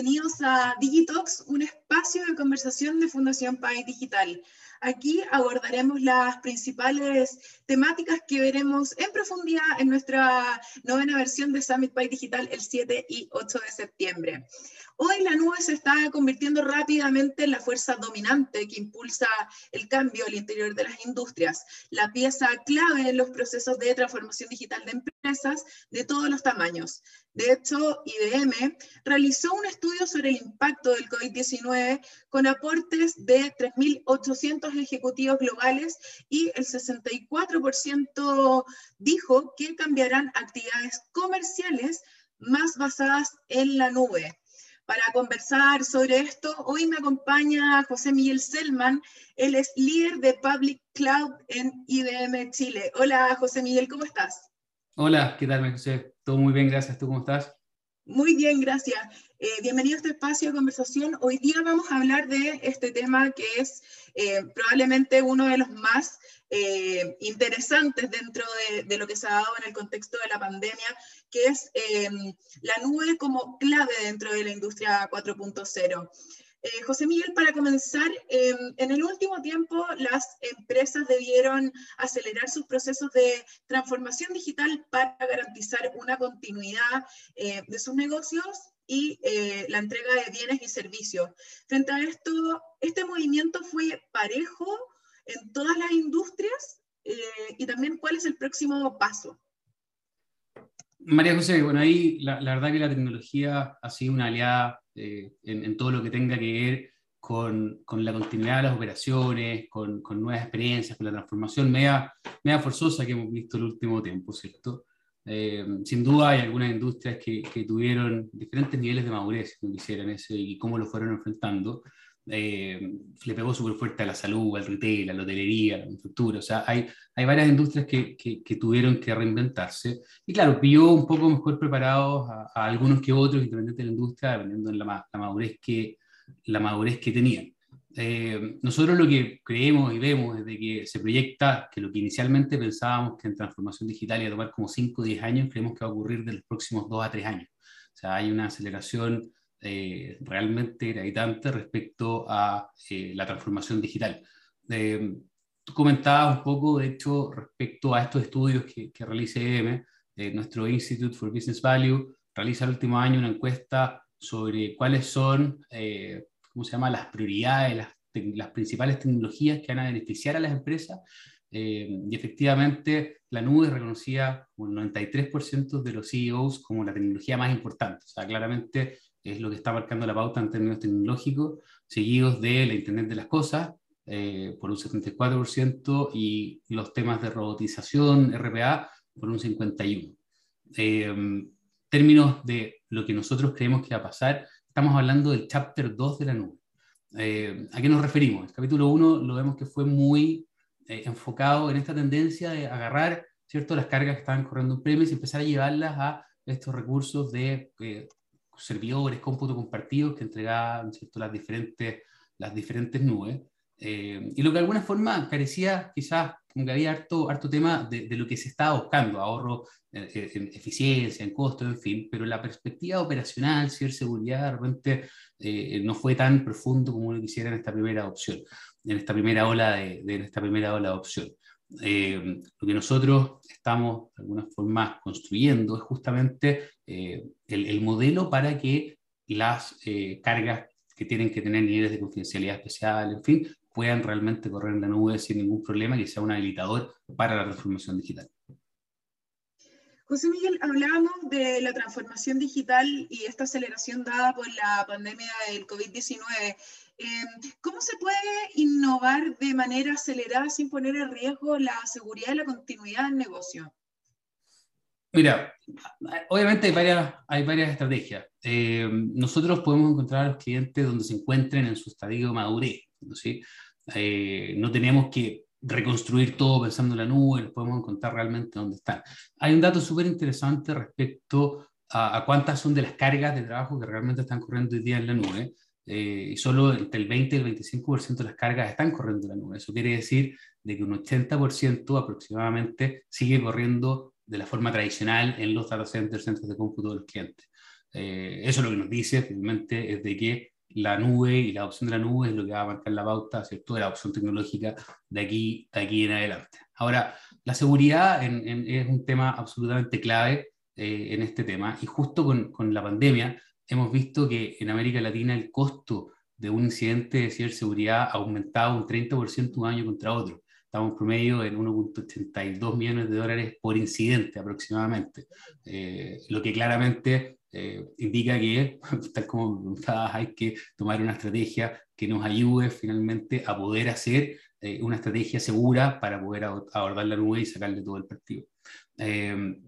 bienvenidos a Digitox, un espacio de conversación de Fundación País Digital. Aquí abordaremos las principales temáticas que veremos en profundidad en nuestra novena versión de Summit País Digital el 7 y 8 de septiembre. Hoy la nube se está convirtiendo rápidamente en la fuerza dominante que impulsa el cambio al interior de las industrias, la pieza clave en los procesos de transformación digital de empresas de todos los tamaños. De hecho, IBM realizó un estudio sobre el impacto del COVID-19 con aportes de 3.800 ejecutivos globales y el 64% dijo que cambiarán actividades comerciales más basadas en la nube. Para conversar sobre esto, hoy me acompaña José Miguel Selman, él es líder de Public Cloud en IBM Chile. Hola José Miguel, ¿cómo estás? Hola, ¿qué tal José? Todo muy bien, gracias. ¿Tú cómo estás? Muy bien, gracias. Eh, bienvenido a este espacio de conversación. Hoy día vamos a hablar de este tema que es eh, probablemente uno de los más eh, interesantes dentro de, lo que se ha dado en el contexto de la pandemia, que es em, la nube como clave dentro de la industria 4.0. Eh, José Miguel, para comenzar, em, en el último tiempo las empresas debieron acelerar sus procesos de transformación digital para garantizar una continuidad eh, de sus negocios y la entrega de bienes y servicios. Frente a esto, ¿este movimiento fue parejo en todas las industrias eh, y también cuál es el próximo paso. María José, bueno, ahí la, verdad que la tecnología ha sido una aliada eh, en, todo lo que tenga que ver con, con, la continuidad de las operaciones, con, con, nuevas experiencias, con la transformación media, media forzosa que hemos visto el último tiempo, ¿cierto? Eh, sin duda hay algunas industrias que, que, tuvieron diferentes niveles de madurez, como hicieron eso, y cómo lo fueron enfrentando eh, le pegó súper fuerte a la salud, al retail, a la hotelería, a la infraestructura. O sea, hay, hay varias industrias que, que, tuvieron que reinventarse. Y claro, pilló un poco mejor preparados a, algunos que otros, independientemente de la industria, dependiendo de la, la madurez, que, la madurez que tenían. Eh, nosotros lo que creemos y vemos es de que se proyecta que lo que inicialmente pensábamos que en transformación digital iba a tomar como 5 o 10 años, creemos que va a ocurrir de los próximos 2 a 3 años. O sea, hay una aceleración eh, realmente gravitante respecto a eh, la transformación digital. Eh, tú comentabas un poco, de hecho, respecto a estos estudios que, que realiza IBM, nuestro Institute for Business Value realiza el último año una encuesta sobre cuáles son, ¿cómo se llama?, las prioridades, las, las, principales tecnologías que van a beneficiar a las empresas. y efectivamente, la nube es reconocida como el 93% de los CEOs como la tecnología más importante. O sea, claramente es lo que está marcando la pauta en términos tecnológicos, seguidos de la Internet de las Cosas, eh, por un 74%, y los temas de robotización, RPA, por un 51%. Eh, términos de lo que nosotros creemos que va a pasar, estamos hablando del chapter 2 de la nube. Eh, ¿A qué nos referimos? El capítulo 1 lo vemos que fue muy eh, enfocado en esta tendencia de agarrar ¿cierto? las cargas que estaban corriendo en premise y empezar a llevarlas a estos recursos de servidores, cómputo compartidos que entregaban ¿cierto? Las, diferentes, las diferentes nubes. Eh, y lo que de alguna forma carecía quizás, como que había harto, harto tema de, de lo que se estaba buscando, ahorro eh, en, eficiencia, en costo, en fin, pero la perspectiva operacional, ciberseguridad, de repente eh, no fue tan profundo como uno quisiera en esta primera opción, en esta primera ola de, de esta primera ola de opción. Eh, lo que nosotros estamos de alguna forma construyendo es justamente eh, el, modelo para que las eh, cargas que tienen que tener niveles de confidencialidad especial, en fin, puedan realmente correr en la nube sin ningún problema y sea un habilitador para la transformación digital. José Miguel, hablábamos de la transformación digital y esta aceleración dada por la pandemia del COVID-19. Em, ¿Cómo se puede innovar de manera acelerada sin poner en riesgo la seguridad y la continuidad del negocio? Mira, obviamente hay varias, hay varias estrategias. Em, nosotros podemos encontrar a los clientes donde se encuentren en su estadio de madurez. ¿sí? Eh, no tenemos que reconstruir todo pensando en la nube, podemos encontrar realmente dónde están. Hay un dato súper interesante respecto a, a, cuántas son de las cargas de trabajo que realmente están corriendo hoy día en la nube eh, y solo entre el 20 y el 25% de las cargas están corriendo en la nube. Eso quiere decir de que un 80% aproximadamente sigue corriendo de la forma tradicional en los data centers, centros de cómputo de los clientes. eso lo que nos dice finalmente es de que la nube y la adopción de la nube es lo que va a marcar la pauta ¿cierto? de la opción tecnológica de aquí, de aquí en adelante. Ahora, la seguridad es un tema absolutamente clave eh, en este tema y justo con, con, la pandemia hemos visto que en América Latina el costo de un incidente de ciberseguridad ha aumentado un 30% un año contra otro. Estamos promedio en 1.82 millones de dólares por incidente aproximadamente, eh, lo que claramente eh, indica que, tal como preguntabas, hay que tomar una estrategia que nos ayude finalmente a poder hacer eh, una estrategia segura para poder abordar la nube y sacarle todo el partido. Eh,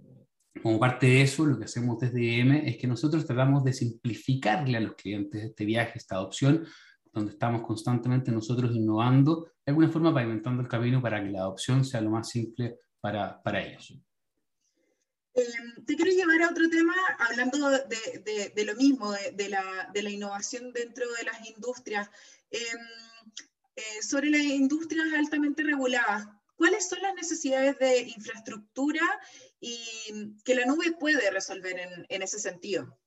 como parte de eso, lo que hacemos desde EM es que nosotros tratamos de simplificarle a los clientes este viaje, esta adopción, donde estamos constantemente nosotros innovando, de alguna forma pavimentando el camino para que la adopción sea lo más simple para, para ellos. Em, te quiero llevar a otro tema, hablando de, de, lo mismo, de, la, de, la, innovación dentro de las industrias. Em, eh, sobre las industrias altamente reguladas, ¿cuáles son las necesidades de infraestructura y que la nube puede resolver en, ese sentido?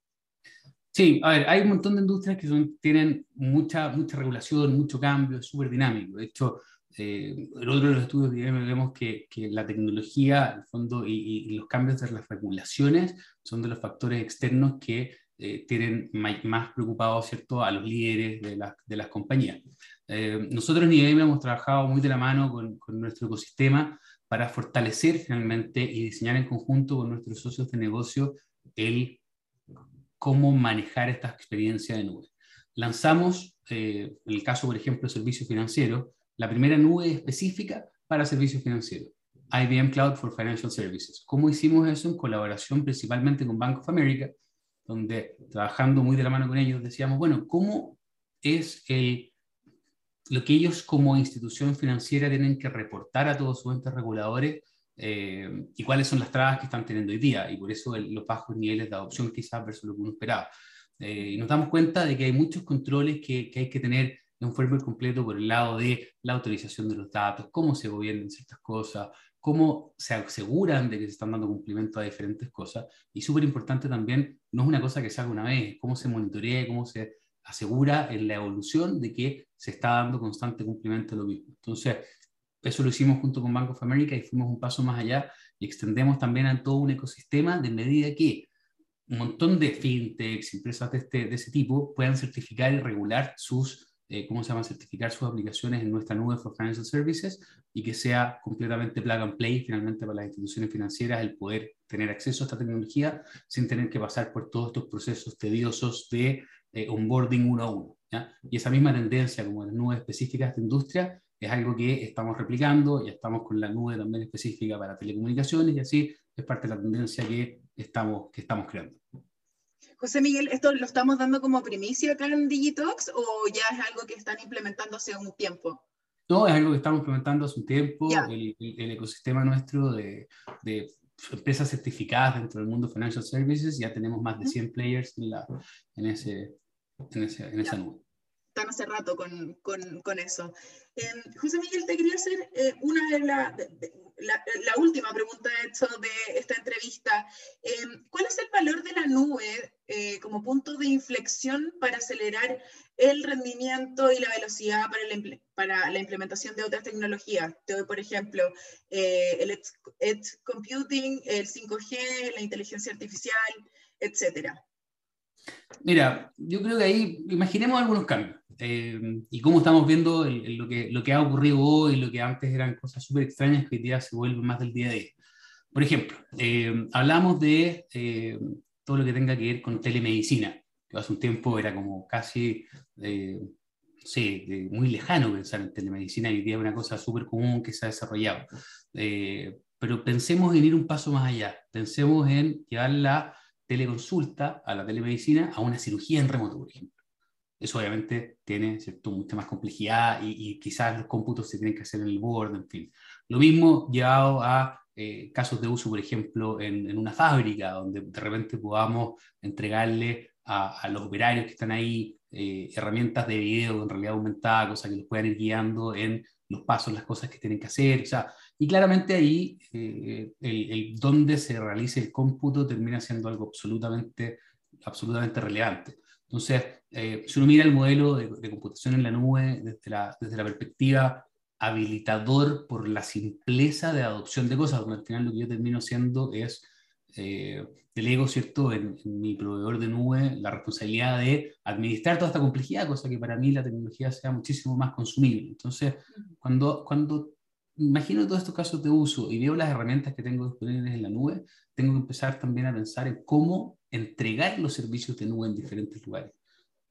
Sí, a ver, hay un montón de industrias que tienen mucha, mucha regulación, mucho cambio, es súper dinámico. De hecho, eh, en otro de los estudios vemos que, que la tecnología, el fondo, y, los cambios de las regulaciones son de los factores externos que eh, tienen más preocupados ¿cierto? a los líderes de, de las compañías. Eh, nosotros en IBM hemos trabajado muy de la mano con, con, nuestro ecosistema para fortalecer finalmente y diseñar en conjunto con nuestros socios de negocio el cómo manejar esta experiencia de nube. Lanzamos, en el caso, por ejemplo, de servicios financieros, la primera nube específica para servicios financieros, IBM Cloud for Financial Services. ¿Cómo hicimos eso? En colaboración principalmente con Bank of America, donde trabajando muy de la mano con ellos decíamos, bueno, ¿cómo es el, lo que ellos como institución financiera tienen que reportar a todos sus entes reguladores eh, y cuáles son las trabas que están teniendo hoy día? Y por eso los bajos niveles de adopción quizás versus lo que uno esperaba. Eh, y nos damos cuenta de que hay muchos controles que, que hay que tener un framework completo por el lado de la autorización de los datos, cómo se gobiernan ciertas cosas, cómo se aseguran de que se están dando cumplimiento a diferentes cosas. Y súper importante también, no es una cosa que se haga una vez, cómo se monitorea, cómo se asegura en la evolución de que se está dando constante cumplimiento a lo mismo. Entonces, eso lo hicimos junto con Bank of America y fuimos un paso más allá y extendemos también a todo un ecosistema de medida que un montón de fintechs, empresas de, este, de ese tipo puedan certificar y regular sus eh, ¿cómo se llama?, certificar sus aplicaciones en nuestra nube for Financial Services y que sea completamente plug and play finalmente para las instituciones financieras el poder tener acceso a esta tecnología sin tener que pasar por todos estos procesos tediosos de eh, onboarding uno a uno. Y esa misma tendencia como las nubes específicas de industria es algo que estamos replicando, y estamos con la nube también específica para telecomunicaciones y así es parte de la tendencia que estamos, que estamos creando. José Miguel, ¿esto lo estamos dando como primicia acá en Digitox o ya es algo que están implementando hace un tiempo? No, es algo que estamos implementando hace un tiempo. El, ecosistema nuestro de, de, empresas certificadas dentro del mundo financial services, ya tenemos más de 100 players en, la, en, ese, en, ese, en esa nube. Están hace rato con, con, con eso. Eh, José Miguel, te quería hacer eh, una de las la, última pregunta hecho de esta entrevista. Em, ¿Cuál es el valor de la nube eh, como punto de inflexión para acelerar el rendimiento y la velocidad para la, para la implementación de otras tecnologías? Te doy, por ejemplo, eh, el edge, computing, el 5G, la inteligencia artificial, etcétera. Mira, yo creo que ahí imaginemos algunos cambios. Eh, y cómo estamos viendo lo, que, lo que ha ocurrido hoy, lo que antes eran cosas súper extrañas que hoy día se vuelven más del día a día. Por ejemplo, eh, hablamos de eh, todo lo que tenga que ver con telemedicina, que hace un tiempo era como casi, sí, muy lejano pensar en telemedicina y hoy día es una cosa súper común que se ha desarrollado. pero pensemos en ir un paso más allá, pensemos en llevar la teleconsulta a la telemedicina a una cirugía en remoto, por ejemplo. Eso obviamente tiene ¿cierto? mucha más complejidad y, quizás los cómputos se tienen que hacer en el board, en fin. Lo mismo llevado a eh, casos de uso, por ejemplo, en, una fábrica, donde de repente podamos entregarle a, los operarios que están ahí eh, herramientas de video en realidad aumentada, cosas que los puedan ir guiando en los pasos, las cosas que tienen que hacer. O sea, y claramente ahí eh, el, el donde se realice el cómputo termina siendo algo absolutamente absolutamente relevantes. Entonces, eh, si uno mira el modelo de, computación en la nube desde la, desde la perspectiva habilitador por la simpleza de adopción de cosas, porque al final lo que yo termino siendo es, eh, delego, ¿cierto?, en, mi proveedor de nube la responsabilidad de administrar toda esta complejidad, cosa que para mí la tecnología sea muchísimo más consumible. Entonces, cuando, cuando imagino todos estos casos de uso y veo las herramientas que tengo disponibles en la nube, tengo que empezar también a pensar en cómo entregar los servicios de nube en diferentes lugares.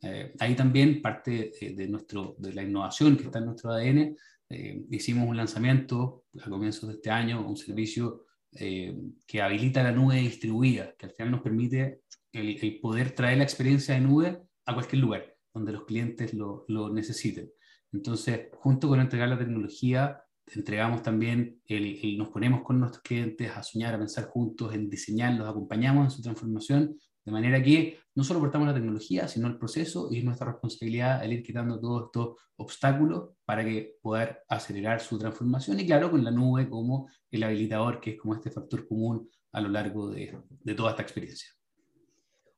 Eh, ahí también parte de, nuestro, de la innovación que está en nuestro ADN. Eh, hicimos un lanzamiento a comienzos de este año, un servicio eh, que habilita la nube distribuida, que al final nos permite el, poder traer la experiencia de nube a cualquier lugar donde los clientes lo, lo necesiten. Entonces, junto con entregar la tecnología, entregamos también, el, nos ponemos con nuestros clientes a soñar, a pensar juntos, en diseñar, los acompañamos en su transformación, de manera que no solo portamos la tecnología, sino el proceso y es nuestra responsabilidad el ir quitando todos estos obstáculos para que poder acelerar su transformación y claro, con la nube como el habilitador, que es como este factor común a lo largo de, toda esta experiencia.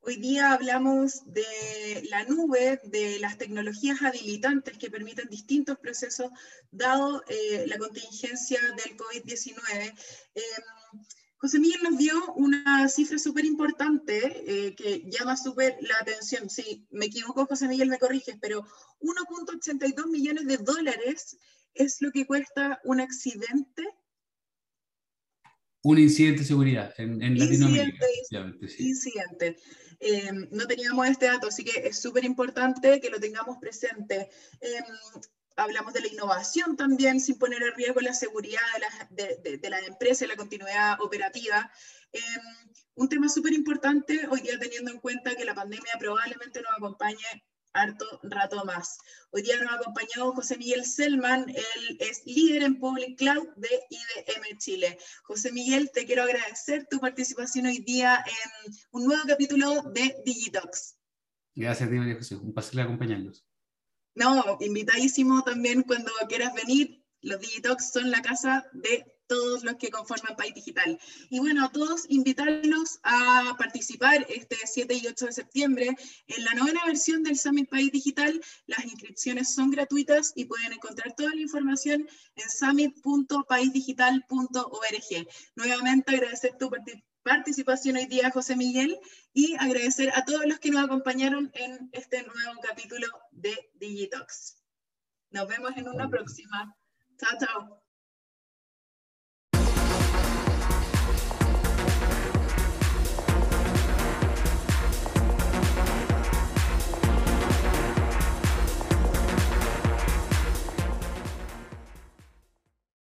Hoy día hablamos de la nube, de las tecnologías habilitantes que permiten distintos procesos, dado eh, la contingencia del COVID-19. Em, José Miguel nos dio una cifra súper importante eh, que llama súper la atención. Si me equivoco, José Miguel, me corriges, pero 1.82 millones de dólares es lo que cuesta un accidente un incidente de seguridad en, en Latinoamérica. Incidente. Eh, no teníamos este dato, así que es súper importante que lo tengamos presente. Em, hablamos de la innovación también, sin poner en riesgo la seguridad de la, de, la empresa y la continuidad operativa. Em, un tema súper importante hoy día teniendo en cuenta que la pandemia probablemente nos acompañe harto rato más. Hoy día nos ha acompañado José Miguel Selman, él es líder en Public Cloud de IBM Chile. José Miguel, te quiero agradecer tu participación hoy día en un nuevo capítulo de Digitox. Gracias, María José, un placer acompañarnos. No, invitadísimo también cuando quieras venir. Los Digitox son la casa de todos los que conforman País Digital. Y bueno, a todos invitarlos a participar este 7 y 8 de septiembre en la novena versión del Summit País Digital. Las inscripciones son gratuitas y pueden encontrar toda la información en summit.paisdigital.org. Nuevamente agradecer tu participación hoy día, José Miguel, y agradecer a todos los que nos acompañaron en este nuevo capítulo de Digitox. Nos vemos en una próxima. Chao, chao.